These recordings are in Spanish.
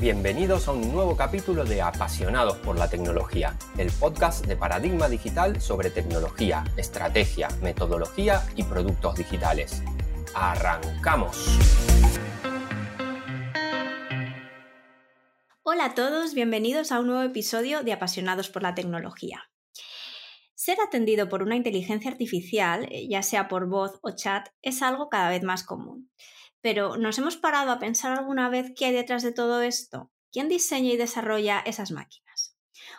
Bienvenidos a un nuevo capítulo de Apasionados por la Tecnología, el podcast de Paradigma Digital sobre tecnología, estrategia, metodología y productos digitales. ¡Arrancamos! Hola a todos, bienvenidos a un nuevo episodio de Apasionados por la Tecnología. Ser atendido por una inteligencia artificial, eh, ya sea por voz o chat, es algo cada vez más común. Pero ¿nos hemos parado a pensar alguna vez qué hay detrás de todo esto? ¿Quién diseña y desarrolla esas máquinas?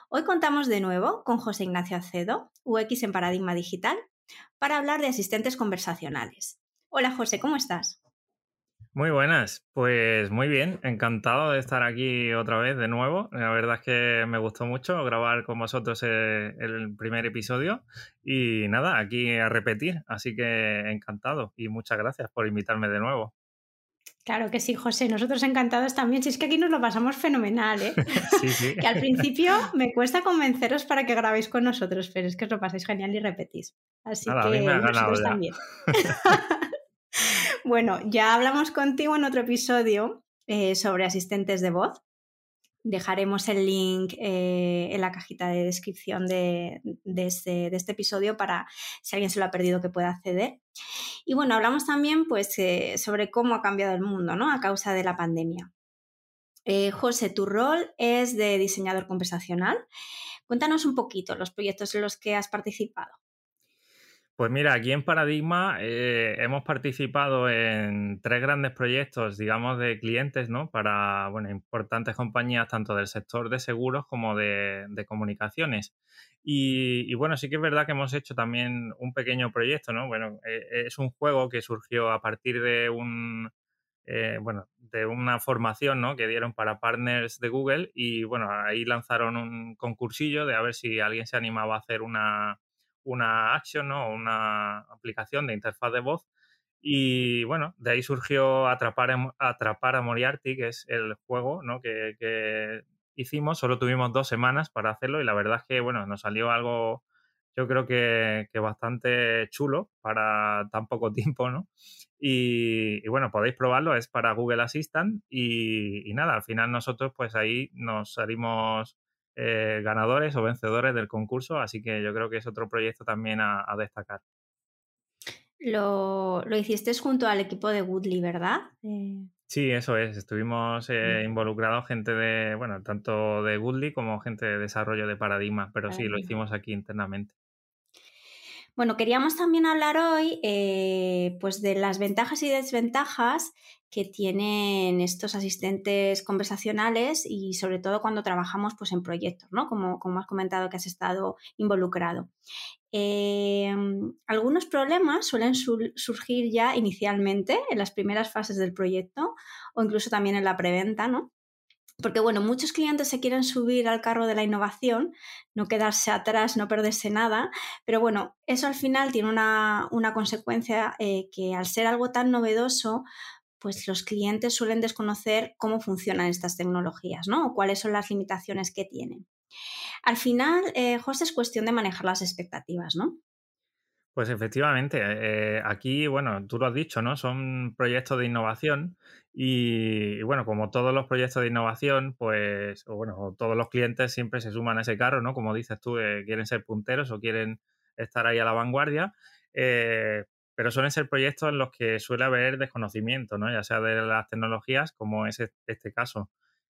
Hoy contamos de nuevo con José Ignacio Acedo, UX en Paradigma Digital, para hablar de asistentes conversacionales. Hola José, ¿cómo estás? Muy buenas, pues muy bien, encantado de estar aquí otra vez de nuevo. La verdad es que me gustó mucho grabar con vosotros eh, el primer episodio y nada, aquí a repetir, así que encantado y muchas gracias por invitarme de nuevo. Claro que sí, José. Nosotros encantados también. Si es que aquí nos lo pasamos fenomenal, ¿eh? Sí, sí. que al principio me cuesta convenceros para que grabéis con nosotros, pero es que os lo pasáis genial y repetís. Así que nosotros también. bueno, ya hablamos contigo en otro episodio eh, sobre asistentes de voz. Dejaremos el link eh, en la cajita de descripción de, este, de, este, episodio para si alguien se lo ha perdido que pueda acceder. Y bueno, hablamos también pues, eh, sobre cómo ha cambiado el mundo ¿no? a causa de la pandemia. Eh, José, tu rol es de diseñador conversacional. Cuéntanos un poquito los proyectos en los que has participado. Pues mira, aquí en Paradigma eh, hemos participado en tres grandes proyectos, digamos, de clientes, ¿no? Para, bueno, importantes compañías tanto del sector de seguros como de, comunicaciones. Y, bueno, sí que es verdad que hemos hecho también un pequeño proyecto, ¿no? Bueno, eh, es un juego que surgió a partir de un, eh, bueno, de una formación, ¿no? Que dieron para partners de Google y, bueno, ahí lanzaron un concursillo de a ver si alguien se animaba a hacer una una action o una aplicación de interfaz de voz. Y bueno, de ahí surgió Atrapar, Atrapar a Moriarty, que es el juego ¿no? que, hicimos. Solo tuvimos dos semanas para hacerlo y la verdad es que bueno, nos salió algo yo creo que, bastante chulo para tan poco tiempo, ¿no? Y, bueno, podéis probarlo, es para Google Assistant y, y, nada, al final nosotros pues ahí nos salimos eh, ganadores o vencedores del concurso, así que yo creo que es otro proyecto también a, destacar. Lo, hiciste junto al equipo de Woodley, ¿verdad? Eh, sí, eso es. Estuvimos eh, involucrados gente de, bueno, tanto de Woodley como gente de desarrollo de Paradigma, pero sí, lo hicimos aquí internamente. Bueno, queríamos también hablar hoy pues de las ventajas y desventajas que tienen estos asistentes conversacionales y sobre todo cuando trabajamos pues, en proyectos, ¿no? Como, como has comentado que has estado involucrado. Em, algunos problemas suelen surgir ya inicialmente en las primeras fases del proyecto o incluso también en la preventa, ¿no? Porque, bueno, muchos clientes se quieren subir al carro de la innovación, no quedarse atrás, no perderse nada, pero bueno, eso al final tiene una, consecuencia eh, que al ser algo tan novedoso, pues los clientes suelen desconocer cómo funcionan estas tecnologías, ¿no? O cuáles son las limitaciones que tienen. Al final, eh, José, es cuestión de manejar las expectativas, ¿no? Pues efectivamente, eh, aquí, bueno, tú lo has dicho, ¿no? Son proyectos de innovación y, bueno, como todos los proyectos de innovación, pues, bueno, todos los clientes siempre se suman a ese carro, ¿no? Como dices tú, eh, quieren ser punteros o quieren estar ahí a la vanguardia. Eh, pero suelen ser proyectos en los que suele haber desconocimiento, ¿no? ya sea de las tecnologías, como es este caso.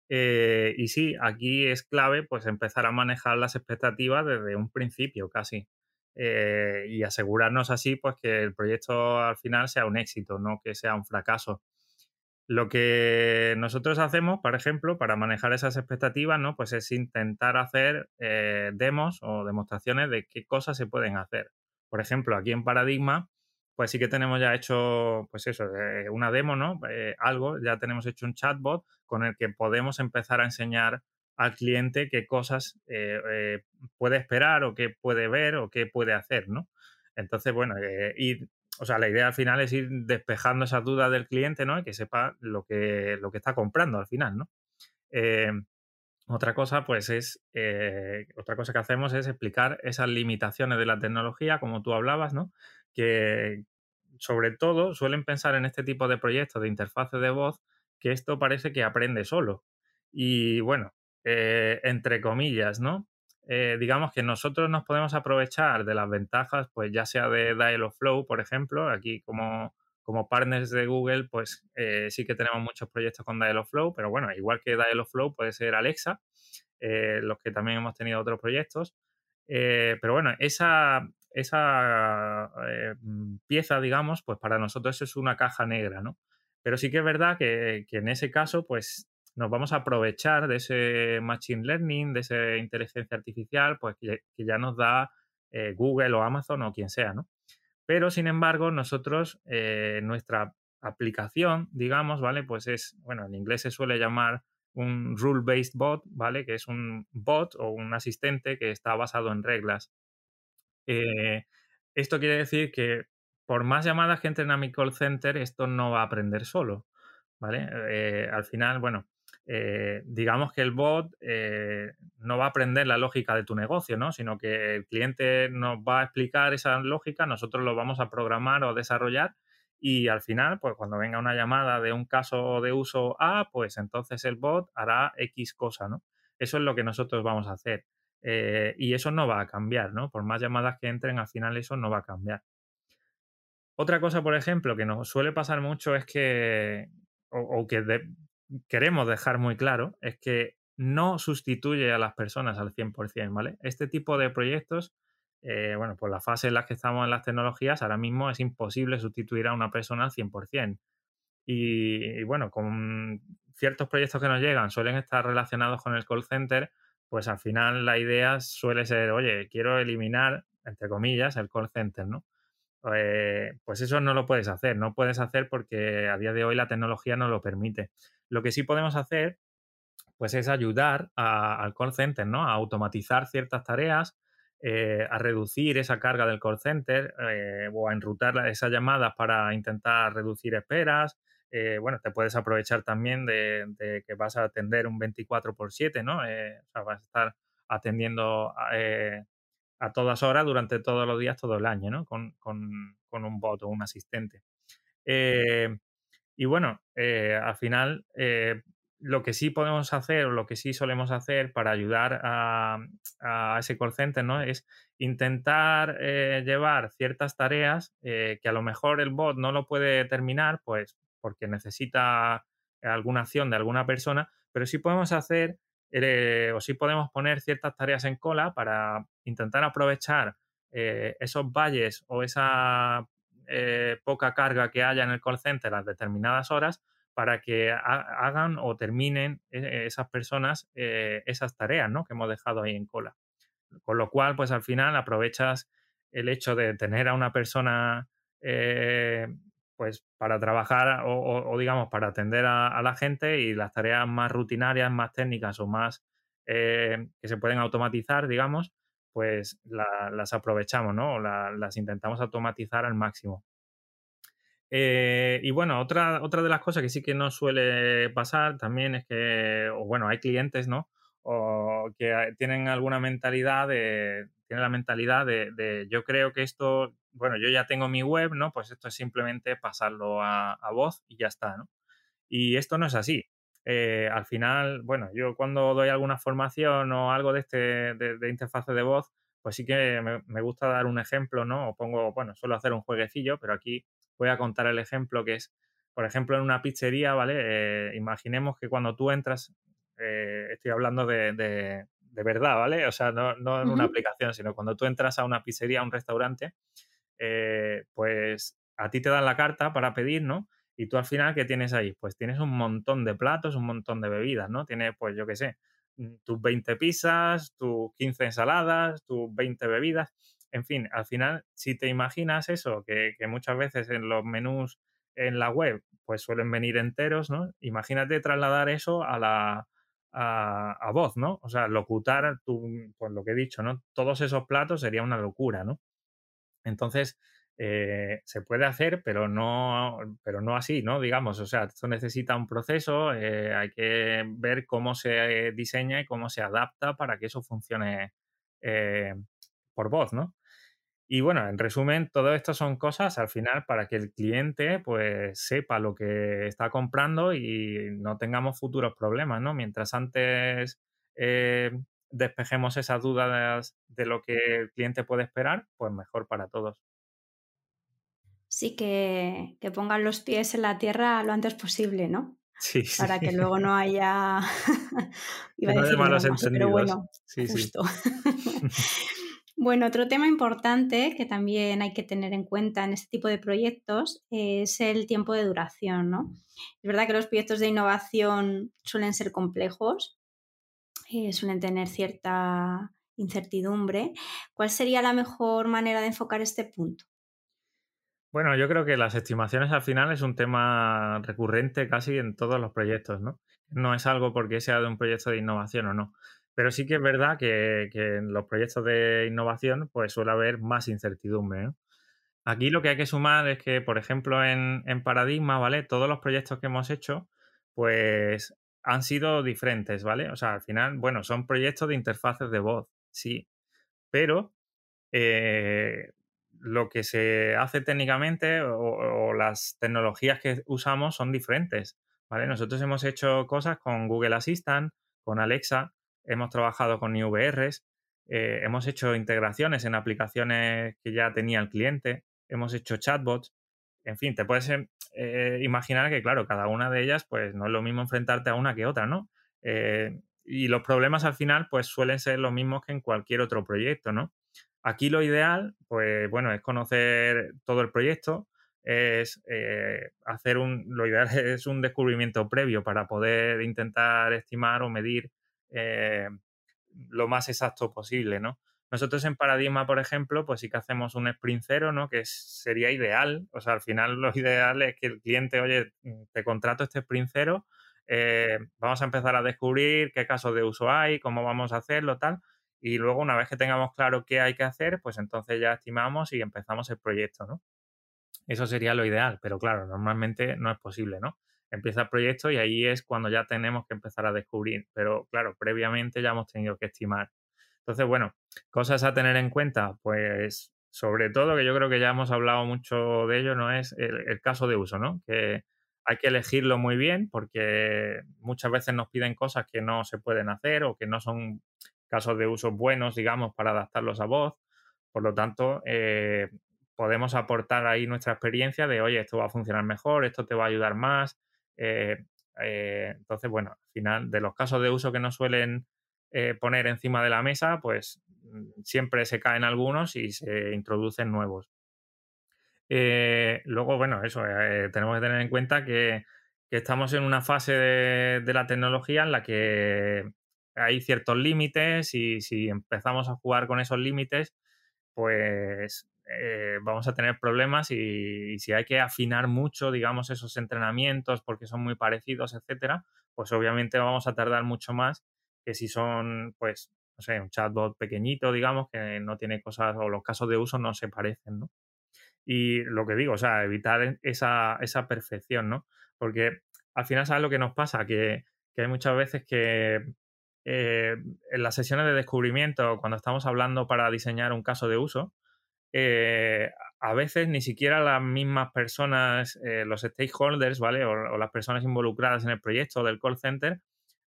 Eh, y sí, aquí es clave pues empezar a manejar las expectativas desde un principio casi. Eh, y asegurarnos así pues que el proyecto al final sea un éxito, no que sea un fracaso. Lo que nosotros hacemos, por ejemplo, para manejar esas expectativas, ¿no? Pues es intentar hacer eh, demos o demostraciones de qué cosas se pueden hacer. Por ejemplo, aquí en Paradigma, pues sí que tenemos ya hecho, pues eso, eh, una demo, ¿no? Eh, algo, ya tenemos hecho un chatbot con el que podemos empezar a enseñar al cliente qué cosas eh, puede esperar o qué puede ver o qué puede hacer, ¿no? Entonces, bueno, ir, o sea, la idea al final es ir despejando esas dudas del cliente, ¿no? Y que sepa lo que, lo que está comprando al final, ¿no? otra cosa, pues es, otra cosa que hacemos es explicar esas limitaciones de la tecnología, como tú hablabas, ¿no? Que sobre todo suelen pensar en este tipo de proyectos de interfaces de voz que esto parece que aprende solo. Y bueno, eh, entre comillas, ¿no? Eh, digamos que nosotros nos podemos aprovechar de las ventajas, pues ya sea de Dialogflow, por ejemplo, aquí como, como partners de Google, pues eh, sí que tenemos muchos proyectos con Dialogflow, pero bueno, igual que Dialogflow puede ser Alexa, los que también hemos tenido otros proyectos. pero bueno, esa, esa pieza, digamos, pues para nosotros es una caja negra, ¿no? Pero sí que es verdad que, que en ese caso, pues nos vamos a aprovechar de ese machine learning, de esa inteligencia artificial, pues que, ya nos da eh, Google o Amazon o quien sea, ¿no? Pero, sin embargo, nosotros, eh, nuestra aplicación, digamos, ¿vale? Pues es, bueno, en inglés se suele llamar un rule-based bot, ¿vale? Que es un bot o un asistente que está basado en reglas. Eh, esto quiere decir que por más llamadas que entren a mi call center, esto no va a aprender solo, ¿vale? al final, bueno, eh, digamos que el bot eh, no va a aprender la lógica de tu negocio, ¿no? Sino que el cliente nos va a explicar esa lógica, nosotros lo vamos a programar o desarrollar y al final, pues cuando venga una llamada de un caso de uso A, pues entonces el bot hará X cosa, ¿no? Eso es lo que nosotros vamos a hacer. Eh, y eso no va a cambiar, ¿no? Por más llamadas que entren, al final eso no va a cambiar. Otra cosa, por ejemplo, que nos suele pasar mucho es que, o, que queremos dejar muy claro es que no sustituye a las personas al 100%, ¿vale? Este tipo de proyectos, eh, bueno, por la fase en la que estamos en las tecnologías, ahora mismo es imposible sustituir a una persona al 100%. Y, y bueno, con ciertos proyectos que nos llegan suelen estar relacionados con el call center, pues al final la idea suele ser, oye, quiero eliminar, entre comillas, el call center, ¿no? Eh, pues eso no lo puedes hacer, no puedes hacer porque a día de hoy la tecnología no lo permite. Lo que sí podemos hacer, pues es ayudar al call center, ¿no? A automatizar ciertas tareas, eh, a reducir esa carga del call center eh, o a enrutar esas llamadas para intentar reducir esperas. Bueno, te puedes aprovechar también de, que vas a atender un 24 por 7, ¿no? o sea, vas a estar atendiendo a todas horas durante todos los días, todo el año, ¿no? Con, un bot o un asistente. Eh, y bueno, eh, al final, eh, lo que sí podemos hacer o lo que sí solemos hacer para ayudar a, ese call center, ¿no? Es intentar llevar ciertas tareas que a lo mejor el bot no lo puede terminar, pues porque necesita alguna acción de alguna persona, pero sí podemos hacer eh, o si podemos poner ciertas tareas en cola para intentar aprovechar eh, esos valles o esa eh, poca carga que haya en el call center a determinadas horas para que hagan o terminen esas personas esas tareas ¿no? que hemos dejado ahí en cola. Con lo cual, pues al final aprovechas el hecho de tener a una persona pues para trabajar o, digamos para atender a, la gente y las tareas más rutinarias, más técnicas o más eh, que se pueden automatizar, digamos, pues las aprovechamos, ¿no? O las intentamos automatizar al máximo. Eh, y bueno, otra, otra de las cosas que sí que no suele pasar también es que, o bueno, hay clientes, ¿no? O que tienen alguna mentalidad de, tienen la mentalidad de yo creo que esto bueno, yo ya tengo mi web, ¿no? Pues esto es simplemente pasarlo a, voz y ya está, ¿no? Y esto no es así. Eh, al final, bueno, yo cuando doy alguna formación o algo de este de, de interfaz de voz, pues sí que me, gusta dar un ejemplo, ¿no? O pongo, bueno, suelo hacer un jueguecillo, pero aquí voy a contar el ejemplo que es, por ejemplo, en una pizzería, ¿vale? Eh, imaginemos que cuando tú entras, eh, estoy hablando de, verdad, ¿vale? O sea, no, no en una aplicación, sino cuando tú entras a una pizzería, a un restaurante, eh, pues a ti te dan la carta para pedir, ¿no? Y tú al final, ¿qué tienes ahí? Pues tienes un montón de platos, un montón de bebidas, ¿no? Tienes, pues yo qué sé, mm, tus 20 pizzas, tus 15 ensaladas, tus 20 bebidas. En fin, al final, si te imaginas eso, que, muchas veces en los menús en la web, pues suelen venir enteros, ¿no? Imagínate trasladar eso a la, a, voz, ¿no? O sea, locutar, tu, pues lo que he dicho, ¿no? Todos esos platos sería una locura, ¿no? Entonces, eh, se puede hacer, pero no, pero no así, ¿no? Digamos, o sea, esto necesita un proceso, eh, hay que ver cómo se diseña y cómo se adapta para que eso funcione eh, por voz, ¿no? Y bueno, en resumen, todo esto son cosas al final para que el cliente pues sepa lo que está comprando y no tengamos futuros problemas, ¿no? Mientras antes eh, despejemos esas dudas de lo que el cliente puede esperar, pues mejor para todos. Sí, que, pongan los pies en la tierra lo antes posible, ¿no? Sí, Para que luego no haya... Iba no malos entendidos. bueno, sí, justo. Bueno, otro tema importante que también hay que tener en cuenta en este tipo de proyectos es el tiempo de duración, ¿no? Es verdad que los proyectos de innovación suelen ser complejos, eh, suelen tener cierta incertidumbre. ¿Cuál sería la mejor manera de enfocar este punto? Bueno, yo creo que las estimaciones al final es un tema recurrente casi en todos los proyectos, ¿no? No es algo porque sea de un proyecto de innovación o no. Pero sí que es verdad que, en los proyectos de innovación pues suele haber más incertidumbre. Aquí lo que hay que sumar es que, por ejemplo, en, en, Paradigma, ¿vale? Todos los proyectos que hemos hecho, pues han sido diferentes, ¿vale? O sea, al final, bueno, son proyectos de interfaces de voz, sí. Pero eh, lo que se hace técnicamente o, o, las tecnologías que usamos son diferentes, ¿vale? Nosotros hemos hecho cosas con Google Assistant, con Alexa, hemos trabajado con IVRs, eh, hemos hecho integraciones en aplicaciones que ya tenía el cliente, hemos hecho chatbots, en fin, te puedes eh, imaginar que, claro, cada una de ellas, pues no es lo mismo enfrentarte a una que otra, ¿no? Eh, y los problemas al final, pues suelen ser los mismos que en cualquier otro proyecto, ¿no? Aquí lo ideal, pues bueno, es conocer todo el proyecto, es hacer un, lo ideal es un descubrimiento previo para poder intentar estimar o medir eh, lo más exacto posible, ¿no? Nosotros en Paradigma, por ejemplo, pues sí que hacemos un sprint cero, ¿no? Que sería ideal. O sea, al final lo ideal es que el cliente, oye, te contrato este sprint cero, eh, vamos a empezar a descubrir qué casos de uso hay, cómo vamos a hacerlo, tal. Y luego, una vez que tengamos claro qué hay que hacer, pues entonces ya estimamos y empezamos el proyecto, ¿no? Eso sería lo ideal, pero claro, normalmente no es posible, ¿no? Empieza el proyecto y ahí es cuando ya tenemos que empezar a descubrir. Pero claro, previamente ya hemos tenido que estimar. Entonces, bueno, cosas a tener en cuenta, pues sobre todo, que yo creo que ya hemos hablado mucho de ello, no es el, caso de uso, ¿no? Que hay que elegirlo muy bien porque muchas veces nos piden cosas que no se pueden hacer o que no son casos de uso buenos, digamos, para adaptarlos a voz. Por lo tanto, eh, podemos aportar ahí nuestra experiencia de, oye, esto va a funcionar mejor, esto te va a ayudar más, eh, eh, entonces, bueno, al final, de los casos de uso que nos suelen eh, poner encima de la mesa, pues mm, siempre se caen algunos y se introducen nuevos. luego, bueno, eso, tenemos que tener en cuenta que, estamos en una fase de, la tecnología en la que hay ciertos límites y si empezamos a jugar con esos límites, pues eh, vamos a tener problemas y, si hay que afinar mucho, digamos, esos entrenamientos porque son muy parecidos, etcétera, pues obviamente vamos a tardar mucho más que si son, pues, no sé, un chatbot pequeñito, digamos, que no tiene cosas o los casos de uso no se parecen, ¿no? Y lo que digo, o sea, evitar esa, esa perfección, ¿no? Porque al final, ¿sabes lo que nos pasa? Que, que hay muchas veces que eh, en las sesiones de descubrimiento, cuando estamos hablando para diseñar un caso de uso, eh, a veces ni siquiera las mismas personas, eh, los stakeholders, ¿vale? O, las personas involucradas en el proyecto del call center,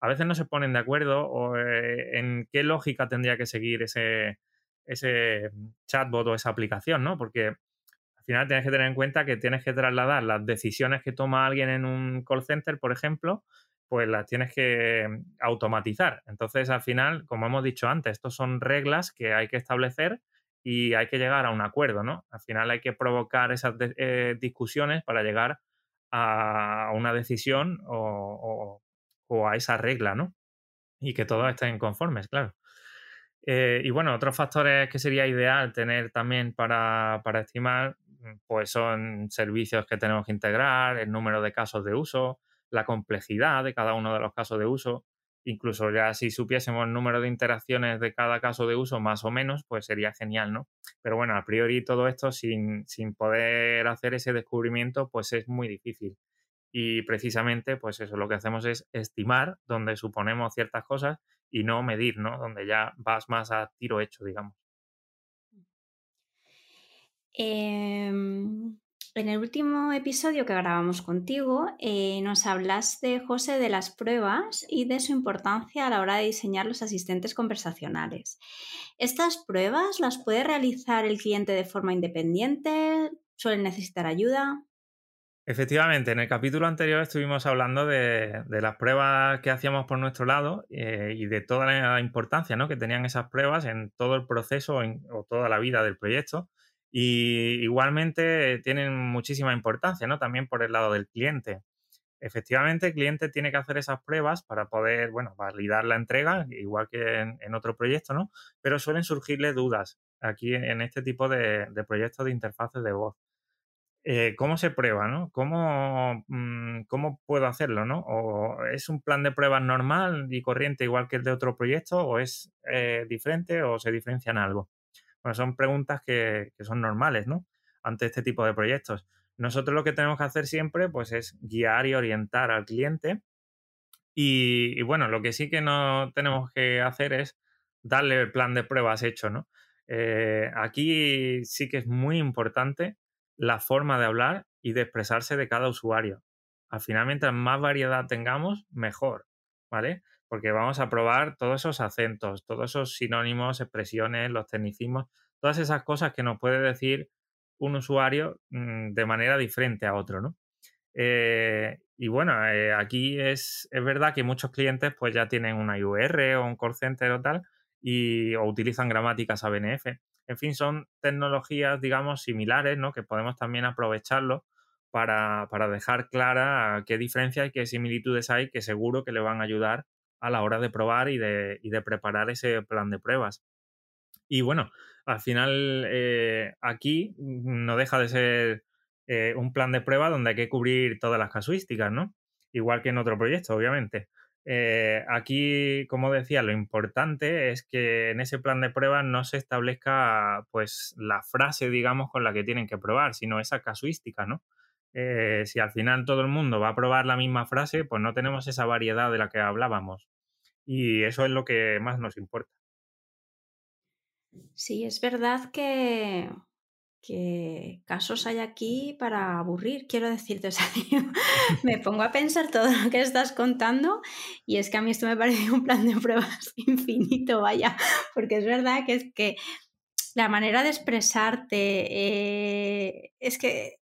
a veces no se ponen de acuerdo o, eh, en qué lógica tendría que seguir ese, ese chatbot o esa aplicación, ¿no? Porque al final tienes que tener en cuenta que tienes que trasladar las decisiones que toma alguien en un call center, por ejemplo, pues las tienes que automatizar. Entonces, al final, como hemos dicho antes, estos son reglas que hay que establecer y hay que llegar a un acuerdo, ¿no? Al final hay que provocar esas eh, discusiones para llegar a una decisión o, a esa regla, ¿no? Y que todos estén conformes, claro. Eh, y bueno, otros factores que sería ideal tener también para, para estimar, mm, pues son servicios que tenemos que integrar, el número de casos de uso, la complejidad de cada uno de los casos de uso, incluso ya si supiésemos el número de interacciones de cada caso de uso más o menos, pues sería genial, ¿no? Pero bueno, a priori todo esto sin, sin poder hacer ese descubrimiento, pues es muy difícil. Y precisamente, pues eso, lo que hacemos es estimar donde suponemos ciertas cosas y no medir, ¿no? Donde ya vas más a tiro hecho, digamos. Em, en el último episodio que grabamos contigo, eh, nos hablaste, José, de las pruebas y de su importancia a la hora de diseñar los asistentes conversacionales. ¿Estas pruebas las puede realizar el cliente de forma independiente? ¿Suelen necesitar ayuda? Efectivamente, en el capítulo anterior estuvimos hablando de, las pruebas que hacíamos por nuestro lado eh, y de toda la importancia que tenían esas pruebas en todo el proceso o toda la vida del proyecto. Y igualmente tienen muchísima importancia, ¿no? También por el lado del cliente. Efectivamente, el cliente tiene que hacer esas pruebas para poder, bueno, validar la entrega, igual que en, otro proyecto, ¿no? Pero suelen surgirle dudas aquí en, este tipo de, proyectos de interfaces de voz. Eh, ¿Cómo se prueba, no? ¿Cómo, mm, ¿Cómo puedo hacerlo, no? ¿O es un plan de pruebas normal y corriente igual que el de otro proyecto? ¿O es eh, diferente o se diferencian algo? Bueno, son preguntas que, son normales, ¿no? Ante este tipo de proyectos. Nosotros lo que tenemos que hacer siempre, pues, es guiar y orientar al cliente. Y, bueno, lo que sí que no tenemos que hacer es darle el plan de pruebas hecho, ¿no? Eh, aquí sí que es muy importante la forma de hablar y de expresarse de cada usuario. Al final, mientras más variedad tengamos, mejor, ¿vale? Porque vamos a probar todos esos acentos, todos esos sinónimos, expresiones, los tecnicismos, todas esas cosas que nos puede decir un usuario mm, de manera diferente a otro, ¿no? Eh, y bueno, eh, aquí es, es, verdad que muchos clientes pues ya tienen una IUR o un call center o tal, y, o utilizan gramáticas ABNF. En fin, son tecnologías, digamos, similares, ¿no? Que podemos también aprovecharlo para, para dejar clara qué diferencias y qué similitudes hay que seguro que le van a ayudar a la hora de probar y de, y de preparar ese plan de pruebas. Y bueno, al final eh, aquí no deja de ser eh, un plan de prueba donde hay que cubrir todas las casuísticas, ¿no? Igual que en otro proyecto, obviamente. Eh, aquí, como decía, lo importante es que en ese plan de prueba no se establezca pues la frase, digamos, con la que tienen que probar, sino esa casuística, ¿no? si al final todo el mundo va a probar la misma frase, pues no tenemos esa variedad de la que hablábamos. Y eso es lo que más nos importa. Sí, es verdad que, que casos hay aquí para aburrir, quiero decirte. me pongo a pensar todo lo que estás contando y es que a mí esto me parece un plan de pruebas infinito, vaya, porque es verdad que es que la manera de expresarte eh, es que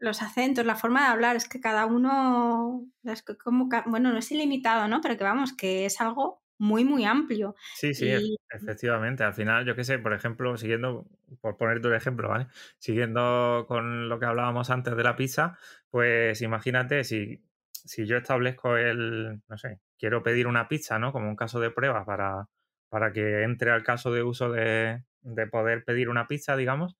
los acentos, la forma de hablar, es que cada uno, es como, bueno, no es ilimitado, ¿no? Pero que vamos, que es algo muy, muy amplio. Sí, sí, efectivamente. Al final, yo qué sé, por ejemplo, siguiendo, por ponerte un ejemplo, ¿vale? Siguiendo con lo que hablábamos antes de la pizza, pues imagínate si, si yo establezco el, no sé, quiero pedir una pizza, ¿no? Como un caso de prueba para, para que entre al caso de uso de, de poder pedir una pizza, digamos,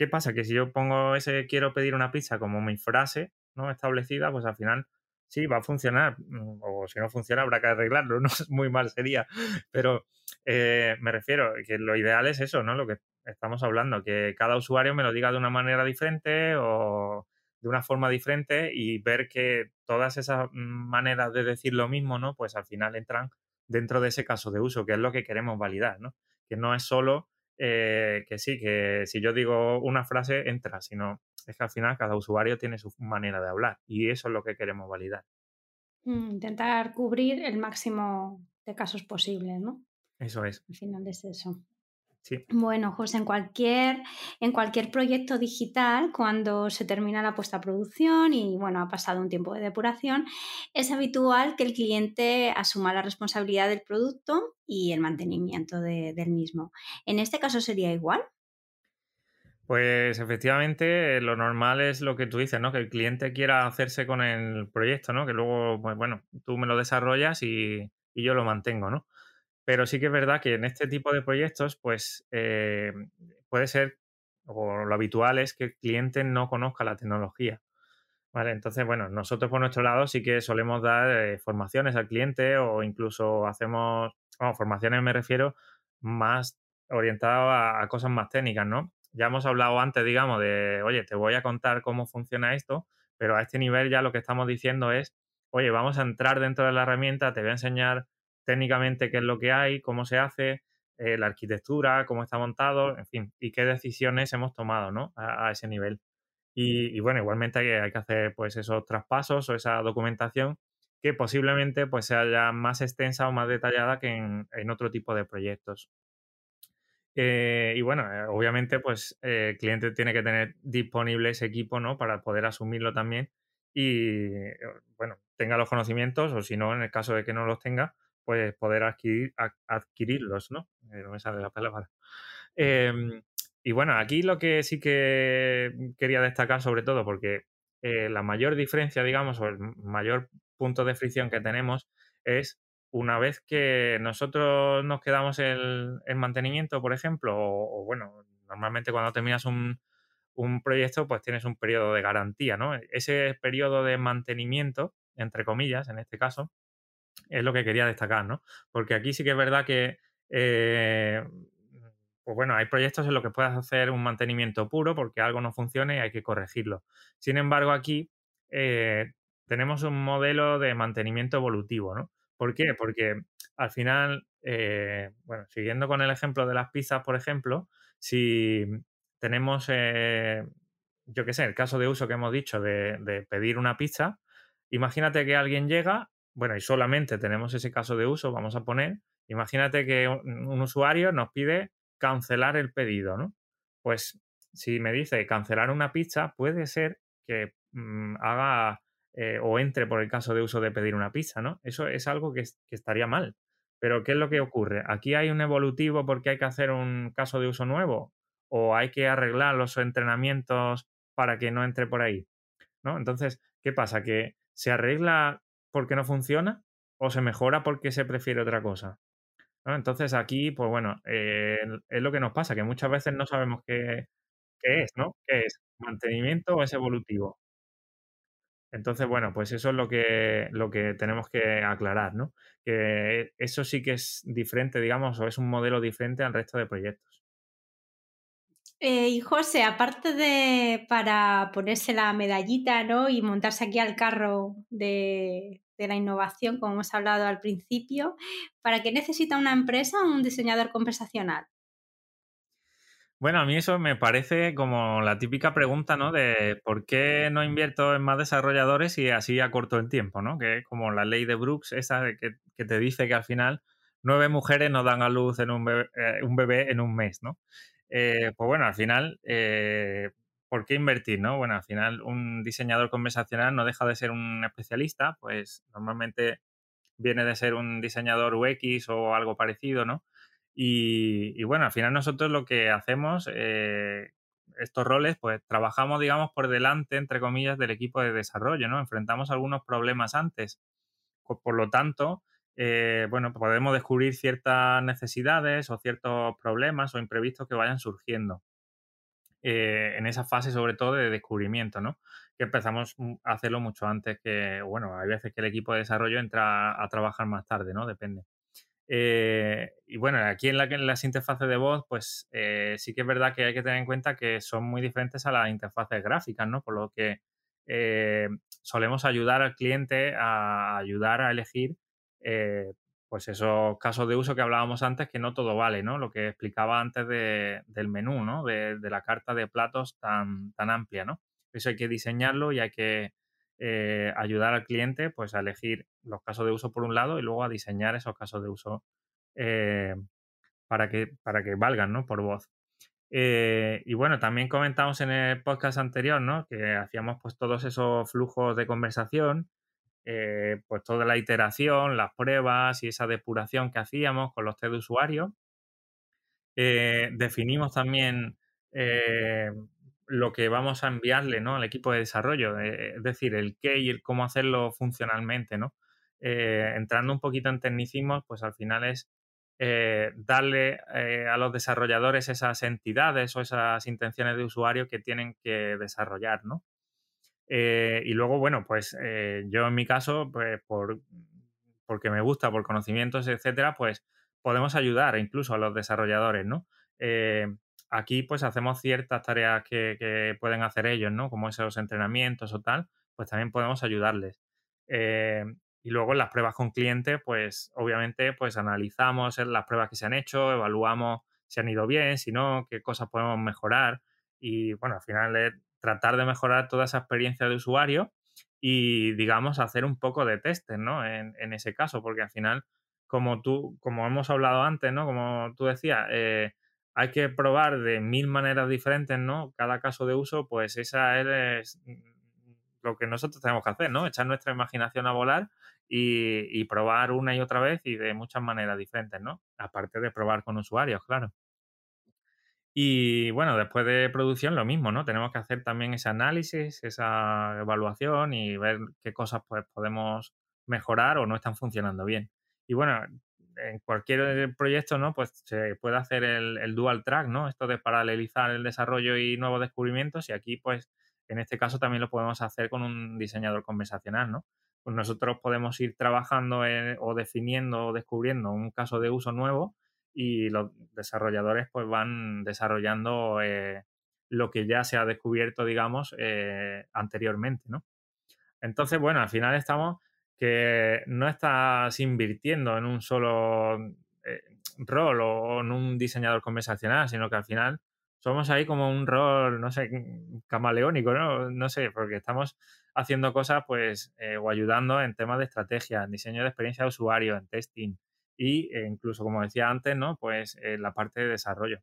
¿Qué pasa? Que si yo pongo ese quiero pedir una pizza como mi frase ¿no? establecida, pues al final sí, va a funcionar. Mm, o si no funciona, habrá que arreglarlo, ¿no? Muy mal sería. Pero eh, me refiero que lo ideal es eso, ¿no? Lo que estamos hablando, que cada usuario me lo diga de una manera diferente o de una forma diferente y ver que todas esas maneras de decir lo mismo, ¿no? Pues al final entran dentro de ese caso de uso, que es lo que queremos validar, ¿no? Que no es solo eh, que sí, que si yo digo una frase entra, sino es que al final cada usuario tiene su manera de hablar y eso es lo que queremos validar. Mm, intentar cubrir el máximo de casos posibles, ¿no? Eso es. Al final es eso. Bueno, José, en cualquier, en cualquier proyecto digital, cuando se termina la puesta a producción y bueno, ha pasado un tiempo de depuración, es habitual que el cliente asuma la responsabilidad del producto y el mantenimiento del mismo. ¿En este caso sería igual? Pues efectivamente, lo normal es lo que tú dices, ¿no? Que el cliente quiera hacerse con el proyecto, ¿no? Que luego, pues bueno, tú me lo desarrollas y, y yo lo mantengo, ¿no? Pero sí que es verdad que en este tipo de proyectos, pues eh, puede ser, o lo habitual es que el cliente no conozca la tecnología. ¿Vale? Entonces, bueno, nosotros por nuestro lado sí que solemos dar eh, formaciones al cliente o incluso hacemos, bueno, formaciones me refiero más orientadas a, cosas más técnicas, ¿no? Ya hemos hablado antes, digamos, de, oye, te voy a contar cómo funciona esto, pero a este nivel ya lo que estamos diciendo es, oye, vamos a entrar dentro de la herramienta, te voy a enseñar técnicamente qué es lo que hay, cómo se hace, eh, la arquitectura, cómo está montado, en fin, y qué decisiones hemos tomado, ¿no? A, ese nivel. Y, bueno, igualmente hay, que hacer pues esos traspasos o esa documentación que posiblemente pues sea ya más extensa o más detallada que en otro tipo de proyectos. Eh, y bueno, eh, obviamente, pues el cliente tiene que tener disponible ese equipo, ¿no? Para poder asumirlo también y, bueno, tenga los conocimientos o si no, en el caso de que no los tenga, pues poder adquirir, adquirirlos, ¿no? no me sale la palabra. Em, y bueno, aquí lo que sí que quería destacar sobre todo, porque la mayor diferencia, digamos, o el mayor punto de fricción que tenemos es una vez que nosotros nos quedamos el, mantenimiento, por ejemplo, o, bueno, normalmente cuando terminas un, proyecto, pues tienes un periodo de garantía, ¿no? Ese periodo de mantenimiento, entre comillas, en este caso, es lo que quería destacar, ¿no? Porque aquí sí que es verdad que, eh, pues bueno, hay proyectos en los que puedes hacer un mantenimiento puro porque algo no funciona y hay que corregirlo. Sin embargo, aquí eh, tenemos un modelo de mantenimiento evolutivo, ¿no? ¿Por qué? Porque al final, eh, bueno, siguiendo con el ejemplo de las pizzas, por ejemplo, si tenemos, yo qué sé, el caso de uso que hemos dicho de, pedir una pizza, imagínate que alguien llega, bueno, y solamente tenemos ese caso de uso, vamos a poner, imagínate que un, usuario nos pide cancelar el pedido, ¿no? Pues si me dice cancelar una pizza, puede ser que mm, haga eh, o entre por el caso de uso de pedir una pizza, ¿no? Eso es algo que, estaría mal. Pero ¿qué es lo que ocurre? ¿Aquí hay un evolutivo porque hay que hacer un caso de uso nuevo? ¿O hay que arreglar los entrenamientos para que no entre por ahí? ¿No? Entonces, ¿qué pasa? ¿Que se arregla porque no funciona? ¿O se mejora porque se prefiere otra cosa? Entonces aquí, pues bueno, eh, es lo que nos pasa, que muchas veces no sabemos qué, qué es, ¿no? ¿Qué es? ¿Mantenimiento o es evolutivo? Entonces, bueno, pues eso es lo que, lo que tenemos que aclarar, ¿no? Que eso sí que es diferente, digamos, o es un modelo diferente al resto de proyectos. Eh, y José, aparte de para ponerse la medallita, ¿no? Y montarse aquí al carro de, de la innovación, como hemos hablado al principio, ¿para qué necesita una empresa un diseñador conversacional? Bueno, a mí eso me parece como la típica pregunta, ¿no? De por qué no invierto en más desarrolladores y así acorto el tiempo, ¿no? Que como la ley de Brooks, esa que, que te dice que al final nueve mujeres no dan a luz en un bebé, eh, un bebé en un mes, ¿no? Eh, pues bueno, al final, eh, ¿por qué invertir, no? Bueno, al final un diseñador conversacional no deja de ser un especialista, pues normalmente viene de ser un diseñador UX o algo parecido, ¿no? Y, bueno, al final nosotros lo que hacemos, eh, estos roles, pues trabajamos, digamos, por delante, entre comillas, del equipo de desarrollo, ¿no? Enfrentamos algunos problemas antes. Por, lo tanto, eh, bueno, podemos descubrir ciertas necesidades o ciertos problemas o imprevistos que vayan surgiendo. Eh, en esa fase, sobre todo, de descubrimiento, ¿no? Que empezamos a hacerlo mucho antes que, bueno, hay veces que el equipo de desarrollo entra a trabajar más tarde, ¿no? Depende. Eh, y bueno, aquí en, la, en las interfaces de voz, pues sí que es verdad que hay que tener en cuenta que son muy diferentes a las interfaces gráficas, ¿no? Por lo que solemos ayudar al cliente a ayudar a elegir, pues esos casos de uso que hablábamos antes, que no todo vale, ¿no? Lo que explicaba antes del menú, ¿no? De, la carta de platos tan, tan amplia, ¿no? Eso hay que diseñarlo y hay que eh, ayudar al cliente pues, a elegir los casos de uso por un lado y luego a diseñar esos casos de uso eh, para, que, para que valgan ¿no? por voz. Eh, y bueno, también comentamos en el podcast anterior ¿no? que hacíamos pues, todos esos flujos de conversación, pues toda la iteración, las pruebas y esa depuración que hacíamos con los test de usuario. definimos también lo que vamos a enviarle ¿no? al equipo de desarrollo, eh, es decir, el qué y el cómo hacerlo funcionalmente, ¿no? Eh, entrando un poquito en tecnicismos, pues al final es eh, darle a los desarrolladores esas entidades o esas intenciones de usuario que tienen que desarrollar, ¿no? Y luego, bueno, pues yo en mi caso, pues por, porque me gusta, por conocimientos, etcétera, pues podemos ayudar incluso a los desarrolladores, ¿no? aquí pues hacemos ciertas tareas que, pueden hacer ellos, ¿no? Como esos entrenamientos o tal, pues también podemos ayudarles. Eh, Y luego en las pruebas con clientes, pues obviamente pues analizamos las pruebas que se han hecho, evaluamos si han ido bien, si no, qué cosas podemos mejorar. Y bueno, al final es tratar de mejorar toda esa experiencia de usuario y, digamos, hacer un poco de testes, ¿no? En, en ese caso, porque al final, como tú, como hemos hablado antes, ¿no? Como tú decías, eh, hay que probar de mil maneras diferentes, ¿no? Cada caso de uso, pues esa es lo que nosotros tenemos que hacer, ¿no? Echar nuestra imaginación a volar y, probar una y otra vez y de muchas maneras diferentes, ¿no? Aparte de probar con usuarios, claro. Y bueno, después de producción lo mismo, ¿no? Tenemos que hacer también ese análisis, esa evaluación y ver qué cosas pues, podemos mejorar o no están funcionando bien. Y bueno, en cualquier proyecto, ¿no? Pues se puede hacer el, dual track, ¿no? Esto de paralelizar el desarrollo y nuevos descubrimientos y aquí pues en este caso también lo podemos hacer con un diseñador conversacional, ¿no? Pues nosotros podemos ir trabajando o definiendo o descubriendo un caso de uso nuevo y los desarrolladores pues van desarrollando eh, lo que ya se ha descubierto, digamos, eh, anteriormente, ¿no? Entonces, bueno, al final estamos que no estás invirtiendo en un solo eh, rol o en un diseñador conversacional, sino que al final somos ahí como un rol, no sé, camaleónico, ¿no? No sé, porque estamos haciendo cosas, pues, eh, o ayudando en temas de estrategia, en diseño de experiencia de usuario, en testing y e incluso, como decía antes, ¿no? Pues en la parte de desarrollo.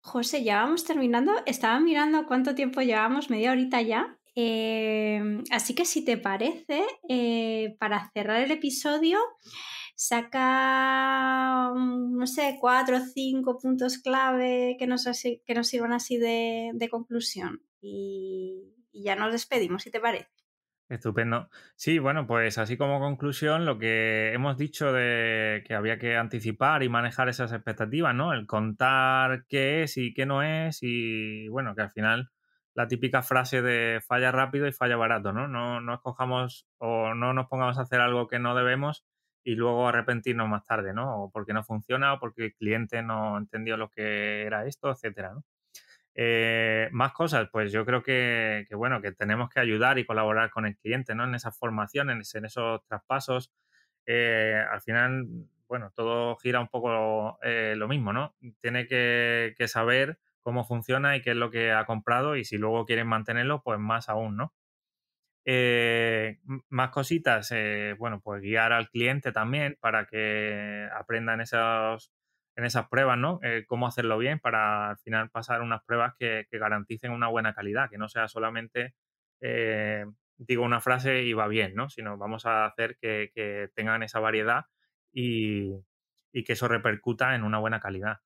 José, ya vamos terminando. Estaba mirando cuánto tiempo llevamos, media horita ya. Em, así que si te parece, eh, para cerrar el episodio, saca, mm, no sé, cuatro o cinco puntos clave que nos, que nos sirvan así de, conclusión. Y, ya nos despedimos, si te parece. Estupendo. Sí, bueno, pues así como conclusión, lo que hemos dicho de que había que anticipar y manejar esas expectativas, ¿no? El contar qué es y qué no es y bueno, que al final la típica frase de falla rápido y falla barato, ¿no? No, no escojamos o no nos pongamos a hacer algo que no debemos y luego arrepentirnos más tarde, ¿no? O porque no funciona o porque el cliente no entendió lo que era esto, etcétera, ¿no? Eh, más cosas, pues yo creo que, bueno, que tenemos que ayudar y colaborar con el cliente, ¿no? En esas formaciones, en esos traspasos. Eh, al final, bueno, todo gira un poco eh, lo mismo, ¿no? Tiene que, saber cómo funciona y qué es lo que ha comprado y si luego quieren mantenerlo, pues más aún, ¿no? Más cositas, bueno, pues guiar al cliente también para que aprenda en, en esas pruebas, ¿no? Eh, cómo hacerlo bien para al final pasar unas pruebas que, garanticen una buena calidad, que no sea solamente digo una frase y va bien, ¿no? Sino vamos a hacer que, tengan esa variedad y, y que eso repercuta en una buena calidad.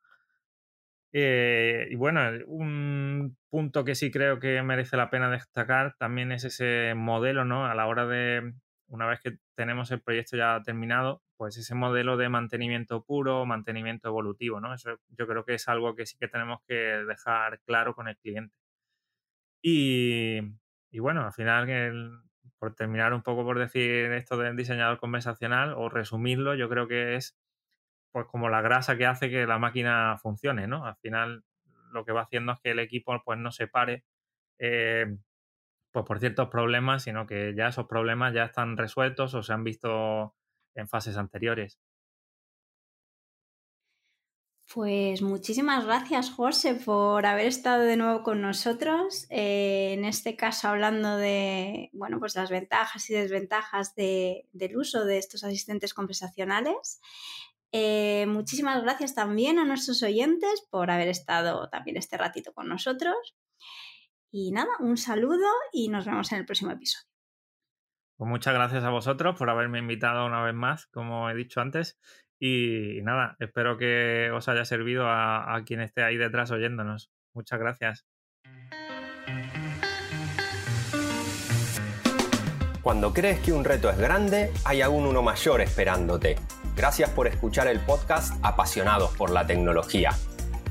Eh, y bueno, un punto que sí creo que merece la pena destacar también es ese modelo, ¿no? A la hora de, una vez que tenemos el proyecto ya terminado, pues ese modelo de mantenimiento puro, mantenimiento evolutivo, ¿no? Eso yo creo que es algo que sí que tenemos que dejar claro con el cliente. Y, y bueno, al final, por terminar un poco por decir esto del diseñador conversacional o resumirlo, yo creo que es pues como la grasa que hace que la máquina funcione, ¿no? Al final lo que va haciendo es que el equipo pues no se pare eh, pues por ciertos problemas, sino que ya esos problemas ya están resueltos o se han visto en fases anteriores. Pues muchísimas gracias, José, por haber estado de nuevo con nosotros. Eh, en este caso, hablando de bueno, pues las ventajas y desventajas del uso de estos asistentes conversacionales. Eh, muchísimas gracias también a nuestros oyentes por haber estado también este ratito con nosotros. Y nada, un saludo y nos vemos en el próximo episodio. Pues muchas gracias a vosotros por haberme invitado una vez más, como he dicho antes. Y nada, espero que os haya servido a, a quien esté ahí detrás oyéndonos. Muchas gracias. Cuando crees que un reto es grande, hay aún uno mayor esperándote. Gracias por escuchar el podcast Apasionados por la Tecnología.